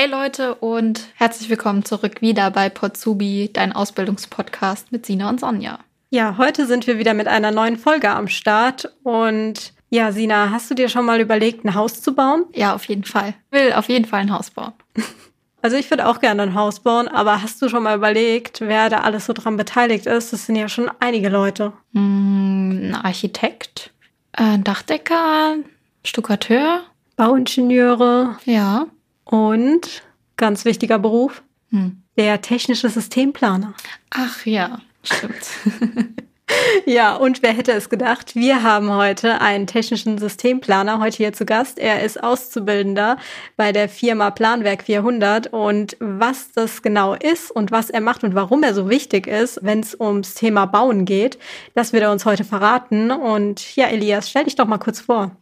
Hey Leute und herzlich willkommen zurück wieder bei Potsubi, dein Ausbildungspodcast mit Sina und Sonja. Ja, heute sind wir wieder mit einer neuen Folge am Start und ja, Sina, hast du dir schon mal überlegt, ein Haus zu bauen? Ja, auf jeden Fall. Will auf jeden Fall ein Haus bauen. Also ich würde auch gerne ein Haus bauen, aber hast du schon mal überlegt, wer da alles so dran beteiligt ist? Das sind ja schon einige Leute. Hm, ein Architekt, ein Dachdecker, Stuckateur, Bauingenieure. Ja. Und ganz wichtiger Beruf, hm. der technische Systemplaner. Ach ja, stimmt. Ja, und wer hätte es gedacht? Wir haben heute einen technischen Systemplaner heute hier zu Gast. Er ist Auszubildender bei der Firma Planwerk 400 und was das genau ist und was er macht und warum er so wichtig ist, wenn es ums Thema Bauen geht, das wird er uns heute verraten. Und ja, Elias, stell dich doch mal kurz vor.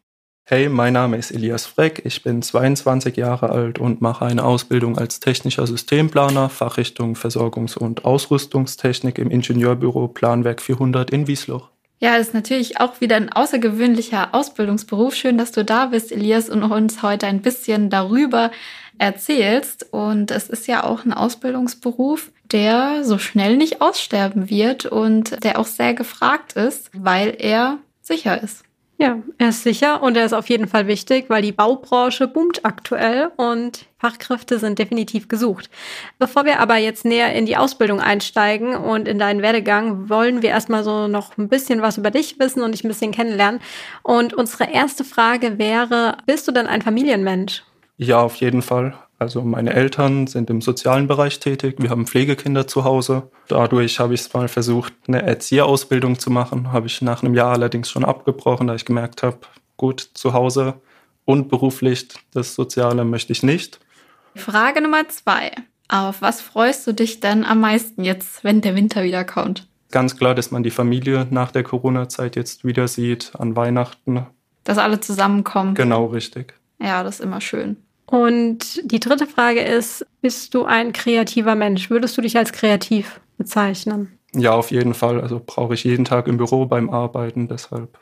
Hey, mein Name ist Elias Freck, ich bin 22 Jahre alt und mache eine Ausbildung als technischer Systemplaner, Fachrichtung Versorgungs- und Ausrüstungstechnik im Ingenieurbüro Planwerk 400 in Wiesloch. Ja, das ist natürlich auch wieder ein außergewöhnlicher Ausbildungsberuf. Schön, dass du da bist, Elias, und uns heute ein bisschen darüber erzählst. Und es ist ja auch ein Ausbildungsberuf, der so schnell nicht aussterben wird und der auch sehr gefragt ist, weil er sicher ist. Ja, er ist sicher und er ist auf jeden Fall wichtig, weil die Baubranche boomt aktuell und Fachkräfte sind definitiv gesucht. Bevor wir aber jetzt näher in die Ausbildung einsteigen und in deinen Werdegang, wollen wir erstmal so noch ein bisschen was über dich wissen und dich ein bisschen kennenlernen. Und unsere erste Frage wäre, bist du denn ein Familienmensch? Ja, auf jeden Fall. Also meine Eltern sind im sozialen Bereich tätig, wir haben Pflegekinder zu Hause. Dadurch habe ich es mal versucht, eine Erzieherausbildung zu machen, habe ich nach einem Jahr allerdings schon abgebrochen, da ich gemerkt habe, gut, zu Hause und beruflich das Soziale möchte ich nicht. Frage Nummer zwei. Auf was freust du dich denn am meisten jetzt, wenn der Winter wieder kommt? Ganz klar, dass man die Familie nach der Corona-Zeit jetzt wieder sieht, an Weihnachten. Dass alle zusammenkommen. Genau, richtig. Ja, das ist immer schön. Und die dritte Frage ist, bist du ein kreativer Mensch? Würdest du dich als kreativ bezeichnen? Ja, auf jeden Fall. Also brauche ich jeden Tag im Büro beim Arbeiten, deshalb.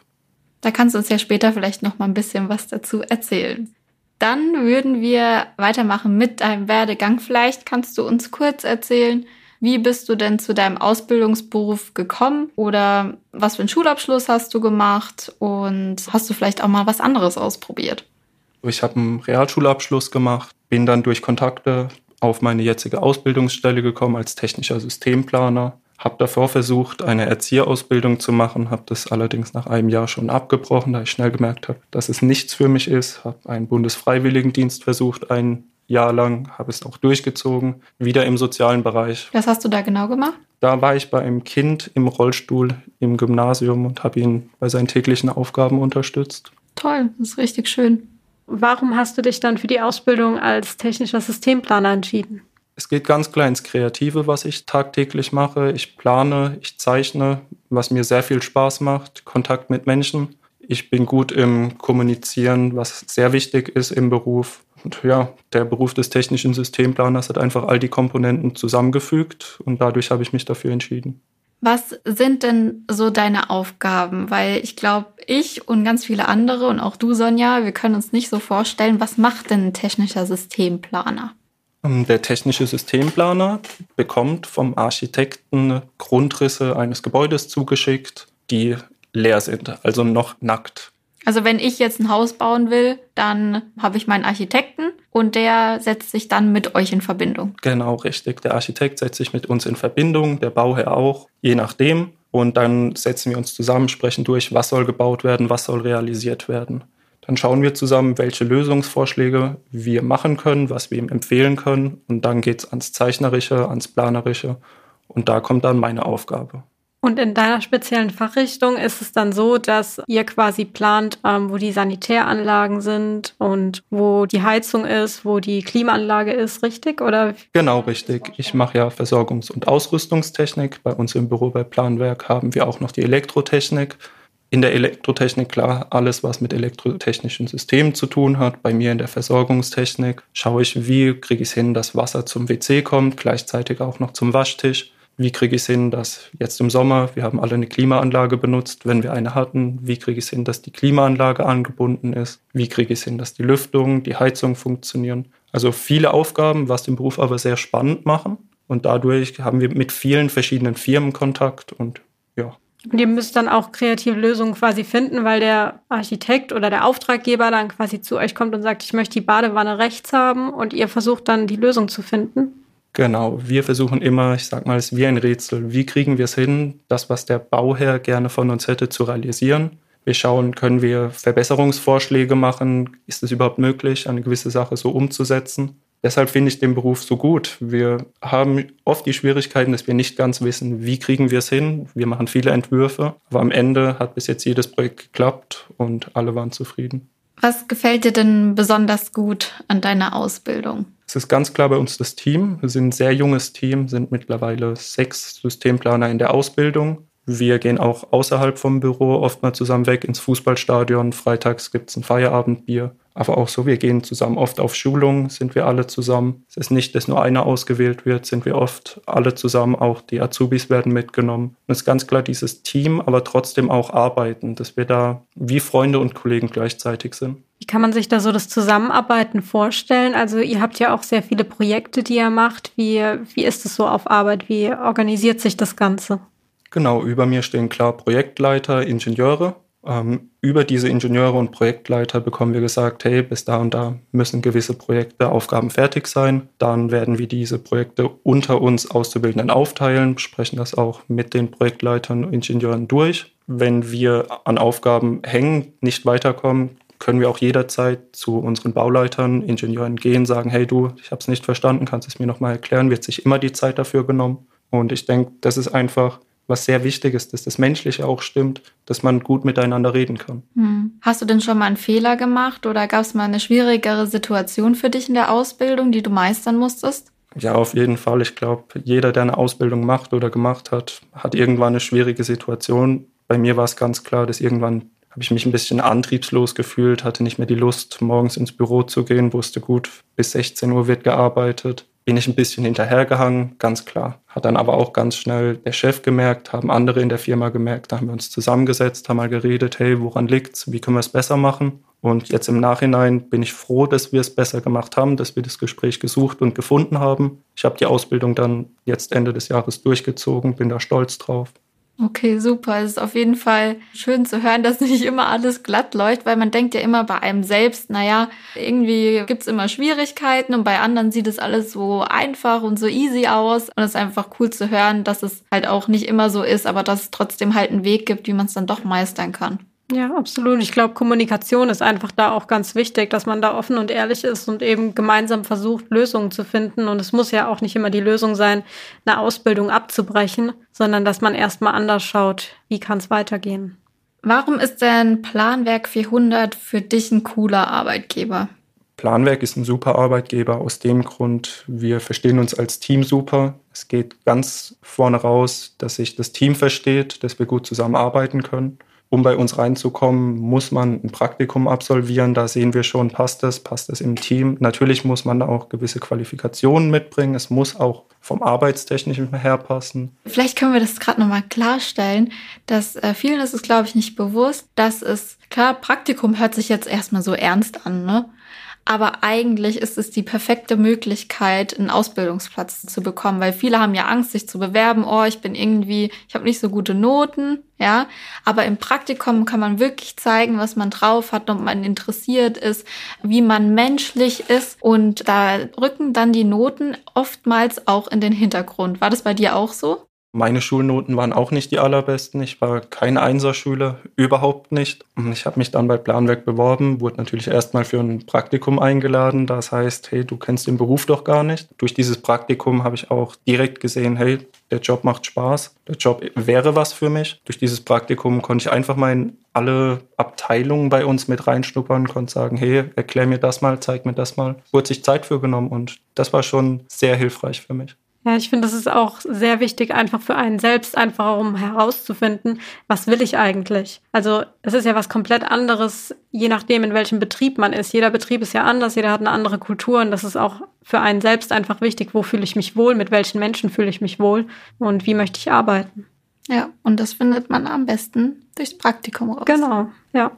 Da kannst du uns ja später vielleicht noch mal ein bisschen was dazu erzählen. Dann würden wir weitermachen mit deinem Werdegang. Vielleicht kannst du uns kurz erzählen, wie bist du denn zu deinem Ausbildungsberuf gekommen oder was für einen Schulabschluss hast du gemacht und hast du vielleicht auch mal was anderes ausprobiert? Ich habe einen Realschulabschluss gemacht, bin dann durch Kontakte auf meine jetzige Ausbildungsstelle gekommen als technischer Systemplaner. Habe davor versucht, eine Erzieherausbildung zu machen, habe das allerdings nach einem Jahr schon abgebrochen, da ich schnell gemerkt habe, dass es nichts für mich ist. Habe einen Bundesfreiwilligendienst versucht, ein Jahr lang, habe es auch durchgezogen, wieder im sozialen Bereich. Was hast du da genau gemacht? Da war ich bei einem Kind im Rollstuhl im Gymnasium und habe ihn bei seinen täglichen Aufgaben unterstützt. Toll, das ist richtig schön. Warum hast du dich dann für die Ausbildung als technischer Systemplaner entschieden? Es geht ganz klar ins Kreative, was ich tagtäglich mache. Ich plane, ich zeichne, was mir sehr viel Spaß macht, Kontakt mit Menschen. Ich bin gut im Kommunizieren, was sehr wichtig ist im Beruf. Und ja, der Beruf des technischen Systemplaners hat einfach all die Komponenten zusammengefügt und dadurch habe ich mich dafür entschieden. Was sind denn so deine Aufgaben? Weil ich glaube, ich und ganz viele andere und auch du, Sonja, wir können uns nicht so vorstellen, was macht denn ein technischer Systemplaner? Ähm, der technische Systemplaner bekommt vom Architekten Grundrisse eines Gebäudes zugeschickt, die leer sind, also noch nackt. Also wenn ich jetzt ein Haus bauen will, dann habe ich meinen Architekten und der setzt sich dann mit euch in Verbindung. Genau, richtig. Der Architekt setzt sich mit uns in Verbindung, der Bauherr auch, je nachdem. Und dann setzen wir uns zusammen, sprechen durch, was soll gebaut werden, was soll realisiert werden. Dann schauen wir zusammen, welche Lösungsvorschläge wir machen können, was wir ihm empfehlen können. Und dann geht es ans Zeichnerische, ans Planerische. Und da kommt dann meine Aufgabe. Und in deiner speziellen Fachrichtung ist es dann so, dass ihr quasi plant, ähm, wo die Sanitäranlagen sind und wo die Heizung ist, wo die Klimaanlage ist, richtig? Oder? Genau, richtig. Ich mache ja Versorgungs- und Ausrüstungstechnik. Bei uns im Büro bei Planwerk haben wir auch noch die Elektrotechnik. In der Elektrotechnik klar alles, was mit elektrotechnischen Systemen zu tun hat. Bei mir in der Versorgungstechnik schaue ich, wie kriege ich es hin, dass Wasser zum WC kommt, gleichzeitig auch noch zum Waschtisch wie kriege ich es hin, dass jetzt im Sommer, wir haben alle eine Klimaanlage benutzt, wenn wir eine hatten, wie kriege ich es hin, dass die Klimaanlage angebunden ist, wie kriege ich es hin, dass die Lüftung, die Heizung funktionieren. Also viele Aufgaben, was den Beruf aber sehr spannend machen. Und dadurch haben wir mit vielen verschiedenen Firmen Kontakt und ja. Und ihr müsst dann auch kreative Lösungen quasi finden, weil der Architekt oder der Auftraggeber dann quasi zu euch kommt und sagt, ich möchte die Badewanne rechts haben und ihr versucht dann die Lösung zu finden. Genau, wir versuchen immer, ich sag mal, es ist wie ein Rätsel. Wie kriegen wir es hin, das, was der Bauherr gerne von uns hätte, zu realisieren? Wir schauen, können wir Verbesserungsvorschläge machen? Ist es überhaupt möglich, eine gewisse Sache so umzusetzen? Deshalb finde ich den Beruf so gut. Wir haben oft die Schwierigkeiten, dass wir nicht ganz wissen, wie kriegen wir es hin. Wir machen viele Entwürfe, aber am Ende hat bis jetzt jedes Projekt geklappt und alle waren zufrieden. Was gefällt dir denn besonders gut an deiner Ausbildung? Es ist ganz klar bei uns das Team. Wir sind ein sehr junges Team, sind mittlerweile sechs Systemplaner in der Ausbildung. Wir gehen auch außerhalb vom Büro oft mal zusammen weg ins Fußballstadion. Freitags gibt es ein Feierabendbier. Aber auch so, wir gehen zusammen oft auf Schulungen, sind wir alle zusammen. Es ist nicht, dass nur einer ausgewählt wird, sind wir oft alle zusammen. Auch die Azubis werden mitgenommen. Und es ist ganz klar dieses Team, aber trotzdem auch arbeiten, dass wir da wie Freunde und Kollegen gleichzeitig sind. Wie kann man sich da so das Zusammenarbeiten vorstellen? Also ihr habt ja auch sehr viele Projekte, die ihr macht. Wie, wie ist es so auf Arbeit? Wie organisiert sich das Ganze? Genau, über mir stehen klar Projektleiter, Ingenieure. Ähm, über diese Ingenieure und Projektleiter bekommen wir gesagt, hey, bis da und da müssen gewisse Projekte, Aufgaben fertig sein. Dann werden wir diese Projekte unter uns Auszubildenden aufteilen, besprechen das auch mit den Projektleitern und Ingenieuren durch. Wenn wir an Aufgaben hängen, nicht weiterkommen, können wir auch jederzeit zu unseren Bauleitern, Ingenieuren gehen, sagen, hey du, ich habe es nicht verstanden, kannst du es mir nochmal erklären, wird sich immer die Zeit dafür genommen. Und ich denke, das ist einfach was sehr wichtig ist, dass das Menschliche auch stimmt, dass man gut miteinander reden kann. Hm. Hast du denn schon mal einen Fehler gemacht oder gab es mal eine schwierigere Situation für dich in der Ausbildung, die du meistern musstest? Ja, auf jeden Fall. Ich glaube, jeder, der eine Ausbildung macht oder gemacht hat, hat irgendwann eine schwierige Situation. Bei mir war es ganz klar, dass irgendwann habe ich mich ein bisschen antriebslos gefühlt, hatte nicht mehr die Lust, morgens ins Büro zu gehen, wusste gut, bis 16 Uhr wird gearbeitet bin ich ein bisschen hinterhergehangen, ganz klar. Hat dann aber auch ganz schnell der Chef gemerkt, haben andere in der Firma gemerkt, da haben wir uns zusammengesetzt, haben mal geredet, hey, woran liegt's, wie können wir es besser machen? Und jetzt im Nachhinein bin ich froh, dass wir es besser gemacht haben, dass wir das Gespräch gesucht und gefunden haben. Ich habe die Ausbildung dann jetzt Ende des Jahres durchgezogen, bin da stolz drauf. Okay, super. Es ist auf jeden Fall schön zu hören, dass nicht immer alles glatt läuft, weil man denkt ja immer bei einem selbst, naja, irgendwie gibt's immer Schwierigkeiten und bei anderen sieht es alles so einfach und so easy aus. Und es ist einfach cool zu hören, dass es halt auch nicht immer so ist, aber dass es trotzdem halt einen Weg gibt, wie man es dann doch meistern kann. Ja, absolut. Ich glaube, Kommunikation ist einfach da auch ganz wichtig, dass man da offen und ehrlich ist und eben gemeinsam versucht, Lösungen zu finden. Und es muss ja auch nicht immer die Lösung sein, eine Ausbildung abzubrechen, sondern dass man erstmal anders schaut, wie kann es weitergehen. Warum ist denn Planwerk 400 für dich ein cooler Arbeitgeber? Planwerk ist ein super Arbeitgeber aus dem Grund, wir verstehen uns als Team super. Es geht ganz vorne raus, dass sich das Team versteht, dass wir gut zusammenarbeiten können um bei uns reinzukommen, muss man ein Praktikum absolvieren. Da sehen wir schon, passt es, passt es im Team. Natürlich muss man auch gewisse Qualifikationen mitbringen. Es muss auch vom Arbeitstechnischen her passen. Vielleicht können wir das gerade nochmal klarstellen, dass äh, vielen ist es, glaube ich, nicht bewusst, dass es, klar, Praktikum hört sich jetzt erstmal so ernst an, ne? Aber eigentlich ist es die perfekte Möglichkeit, einen Ausbildungsplatz zu bekommen, weil viele haben ja Angst, sich zu bewerben. Oh, ich bin irgendwie, ich habe nicht so gute Noten, ja. Aber im Praktikum kann man wirklich zeigen, was man drauf hat, ob man interessiert ist, wie man menschlich ist. Und da rücken dann die Noten oftmals auch in den Hintergrund. War das bei dir auch so? Meine Schulnoten waren auch nicht die allerbesten. Ich war kein Einserschüler, überhaupt nicht. Ich habe mich dann bei Planwerk beworben, wurde natürlich erstmal für ein Praktikum eingeladen. Das heißt, hey, du kennst den Beruf doch gar nicht. Durch dieses Praktikum habe ich auch direkt gesehen, hey, der Job macht Spaß, der Job wäre was für mich. Durch dieses Praktikum konnte ich einfach mal in alle Abteilungen bei uns mit reinschnuppern, konnte sagen, hey, erklär mir das mal, zeig mir das mal. Wurde sich Zeit für genommen und das war schon sehr hilfreich für mich. Ja, ich finde, das ist auch sehr wichtig, einfach für einen selbst, einfach um herauszufinden, was will ich eigentlich. Also es ist ja was komplett anderes, je nachdem, in welchem Betrieb man ist. Jeder Betrieb ist ja anders, jeder hat eine andere Kultur und das ist auch für einen selbst einfach wichtig, wo fühle ich mich wohl, mit welchen Menschen fühle ich mich wohl und wie möchte ich arbeiten. Ja, und das findet man am besten durchs Praktikum raus. Genau, ja.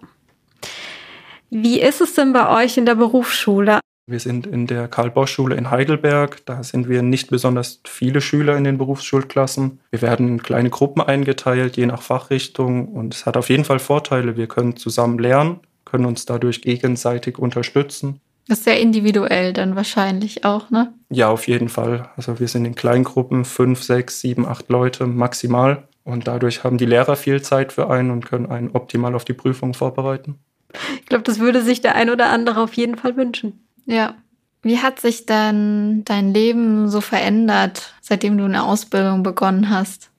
Wie ist es denn bei euch in der Berufsschule? Wir sind in der Karl-Bosch-Schule in Heidelberg. Da sind wir nicht besonders viele Schüler in den Berufsschulklassen. Wir werden in kleine Gruppen eingeteilt, je nach Fachrichtung. Und es hat auf jeden Fall Vorteile. Wir können zusammen lernen, können uns dadurch gegenseitig unterstützen. Das ist sehr individuell dann wahrscheinlich auch, ne? Ja, auf jeden Fall. Also wir sind in Kleingruppen, fünf, sechs, sieben, acht Leute maximal. Und dadurch haben die Lehrer viel Zeit für einen und können einen optimal auf die Prüfung vorbereiten. Ich glaube, das würde sich der ein oder andere auf jeden Fall wünschen. Ja. Wie hat sich dann dein Leben so verändert, seitdem du eine Ausbildung begonnen hast?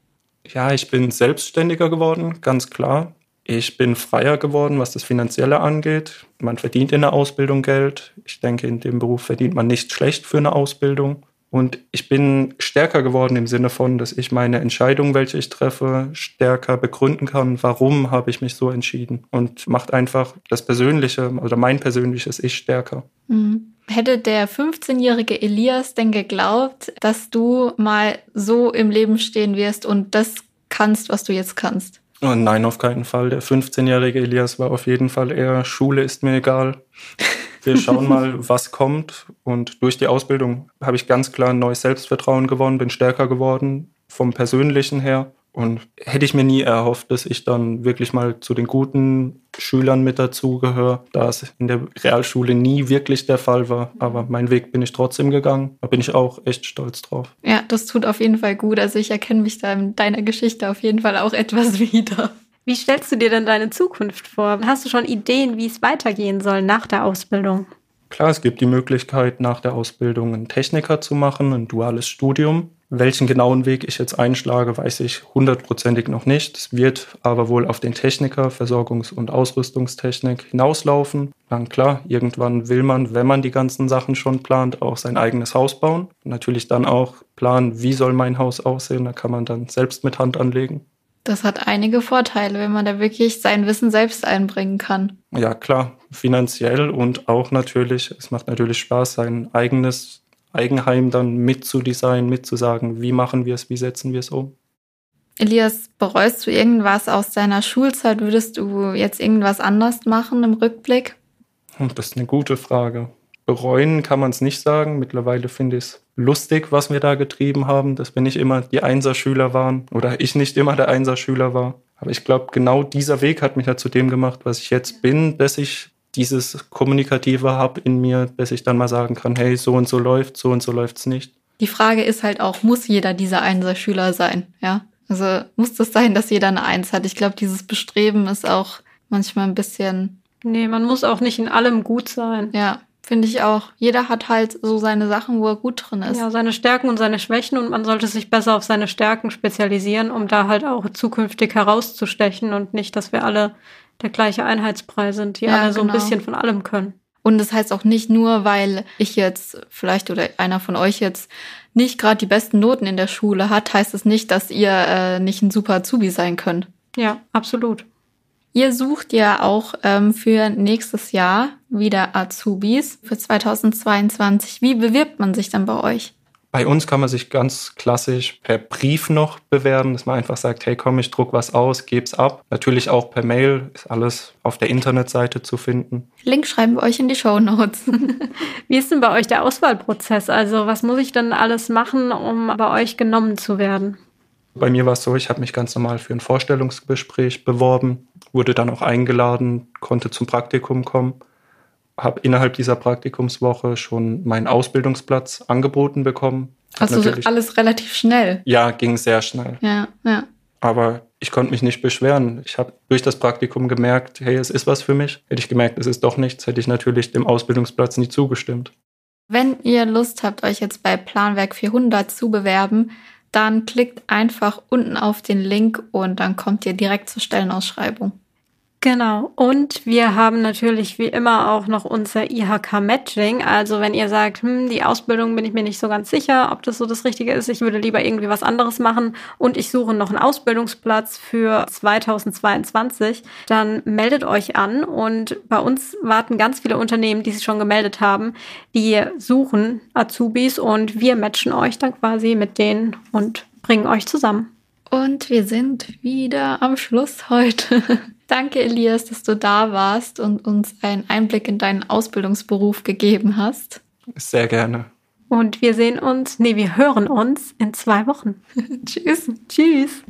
Ja, ich bin selbstständiger geworden, ganz klar. Ich bin freier geworden, was das Finanzielle angeht. Man verdient in der Ausbildung Geld. Ich denke, in dem Beruf verdient man nicht schlecht für eine Ausbildung. Und ich bin stärker geworden im Sinne von, dass ich meine Entscheidung, welche ich treffe, stärker begründen kann, warum habe ich mich so entschieden. Und macht einfach das Persönliche oder mein persönliches Ich stärker. Mhm. Hätte der 15-jährige Elias denn geglaubt, dass du mal so im Leben stehen wirst und das kannst, was du jetzt kannst? Oh nein, auf keinen Fall. Der 15-jährige Elias war auf jeden Fall eher Schule ist mir egal. Wir schauen mal, was kommt. Und durch die Ausbildung habe ich ganz klar ein neues Selbstvertrauen gewonnen, bin stärker geworden vom Persönlichen her. Und hätte ich mir nie erhofft, dass ich dann wirklich mal zu den guten Schülern mit dazugehöre, da es in der Realschule nie wirklich der Fall war. Aber meinen Weg bin ich trotzdem gegangen. Da bin ich auch echt stolz drauf. Ja, das tut auf jeden Fall gut. Also ich erkenne mich da in deiner Geschichte auf jeden Fall auch etwas wieder. Wie stellst du dir denn deine Zukunft vor? Hast du schon Ideen, wie es weitergehen soll nach der Ausbildung? Klar, es gibt die Möglichkeit, nach der Ausbildung einen Techniker zu machen, ein duales Studium. Welchen genauen Weg ich jetzt einschlage, weiß ich hundertprozentig noch nicht. Es wird aber wohl auf den Techniker, Versorgungs- und Ausrüstungstechnik hinauslaufen. Dann klar, irgendwann will man, wenn man die ganzen Sachen schon plant, auch sein eigenes Haus bauen. Natürlich dann auch planen, wie soll mein Haus aussehen. Da kann man dann selbst mit Hand anlegen. Das hat einige Vorteile, wenn man da wirklich sein Wissen selbst einbringen kann. Ja, klar, finanziell und auch natürlich, es macht natürlich Spaß, sein eigenes Eigenheim dann mitzudesignen, mitzusagen, wie machen wir es, wie setzen wir es um. Elias, bereust du irgendwas aus deiner Schulzeit? Würdest du jetzt irgendwas anders machen im Rückblick? Hm, das ist eine gute Frage. Bereuen kann man es nicht sagen. Mittlerweile finde ich es lustig, was wir da getrieben haben, dass wir nicht immer die Einserschüler waren oder ich nicht immer der Einserschüler war. Aber ich glaube, genau dieser Weg hat mich ja zu dem gemacht, was ich jetzt bin, dass ich dieses Kommunikative habe in mir, dass ich dann mal sagen kann, hey, so und so läuft, so und so läuft's nicht. Die Frage ist halt auch, muss jeder dieser Einser-Schüler sein? Ja, also muss das sein, dass jeder eine Eins hat? Ich glaube, dieses Bestreben ist auch manchmal ein bisschen. Nee, man muss auch nicht in allem gut sein. Ja, finde ich auch. Jeder hat halt so seine Sachen, wo er gut drin ist. Ja, seine Stärken und seine Schwächen und man sollte sich besser auf seine Stärken spezialisieren, um da halt auch zukünftig herauszustechen und nicht, dass wir alle der gleiche Einheitspreis sind, die ja, alle so genau. ein bisschen von allem können. Und das heißt auch nicht nur, weil ich jetzt vielleicht oder einer von euch jetzt nicht gerade die besten Noten in der Schule hat, heißt es nicht, dass ihr äh, nicht ein super Azubi sein könnt. Ja, absolut. Ihr sucht ja auch ähm, für nächstes Jahr wieder Azubis für 2022. Wie bewirbt man sich dann bei euch? Bei uns kann man sich ganz klassisch per Brief noch bewerben, dass man einfach sagt, hey komm, ich druck was aus, geb's ab. Natürlich auch per Mail, ist alles auf der Internetseite zu finden. Link schreiben wir euch in die Show Notes. Wie ist denn bei euch der Auswahlprozess? Also was muss ich denn alles machen, um bei euch genommen zu werden? Bei mir war es so, ich habe mich ganz normal für ein Vorstellungsgespräch beworben, wurde dann auch eingeladen, konnte zum Praktikum kommen habe innerhalb dieser Praktikumswoche schon meinen Ausbildungsplatz angeboten bekommen. Also alles relativ schnell. Ja, ging sehr schnell. Ja, ja. Aber ich konnte mich nicht beschweren. Ich habe durch das Praktikum gemerkt, hey, es ist was für mich. Hätte ich gemerkt, es ist doch nichts, hätte ich natürlich dem Ausbildungsplatz nie zugestimmt. Wenn ihr Lust habt, euch jetzt bei Planwerk 400 zu bewerben, dann klickt einfach unten auf den Link und dann kommt ihr direkt zur Stellenausschreibung. Genau. Und wir haben natürlich wie immer auch noch unser IHK-Matching. Also wenn ihr sagt, hm, die Ausbildung bin ich mir nicht so ganz sicher, ob das so das Richtige ist, ich würde lieber irgendwie was anderes machen und ich suche noch einen Ausbildungsplatz für 2022, dann meldet euch an. Und bei uns warten ganz viele Unternehmen, die sich schon gemeldet haben, die suchen Azubis und wir matchen euch dann quasi mit denen und bringen euch zusammen. Und wir sind wieder am Schluss heute. Danke, Elias, dass du da warst und uns einen Einblick in deinen Ausbildungsberuf gegeben hast. Sehr gerne. Und wir sehen uns, nee, wir hören uns in zwei Wochen. Tschüss. Tschüss.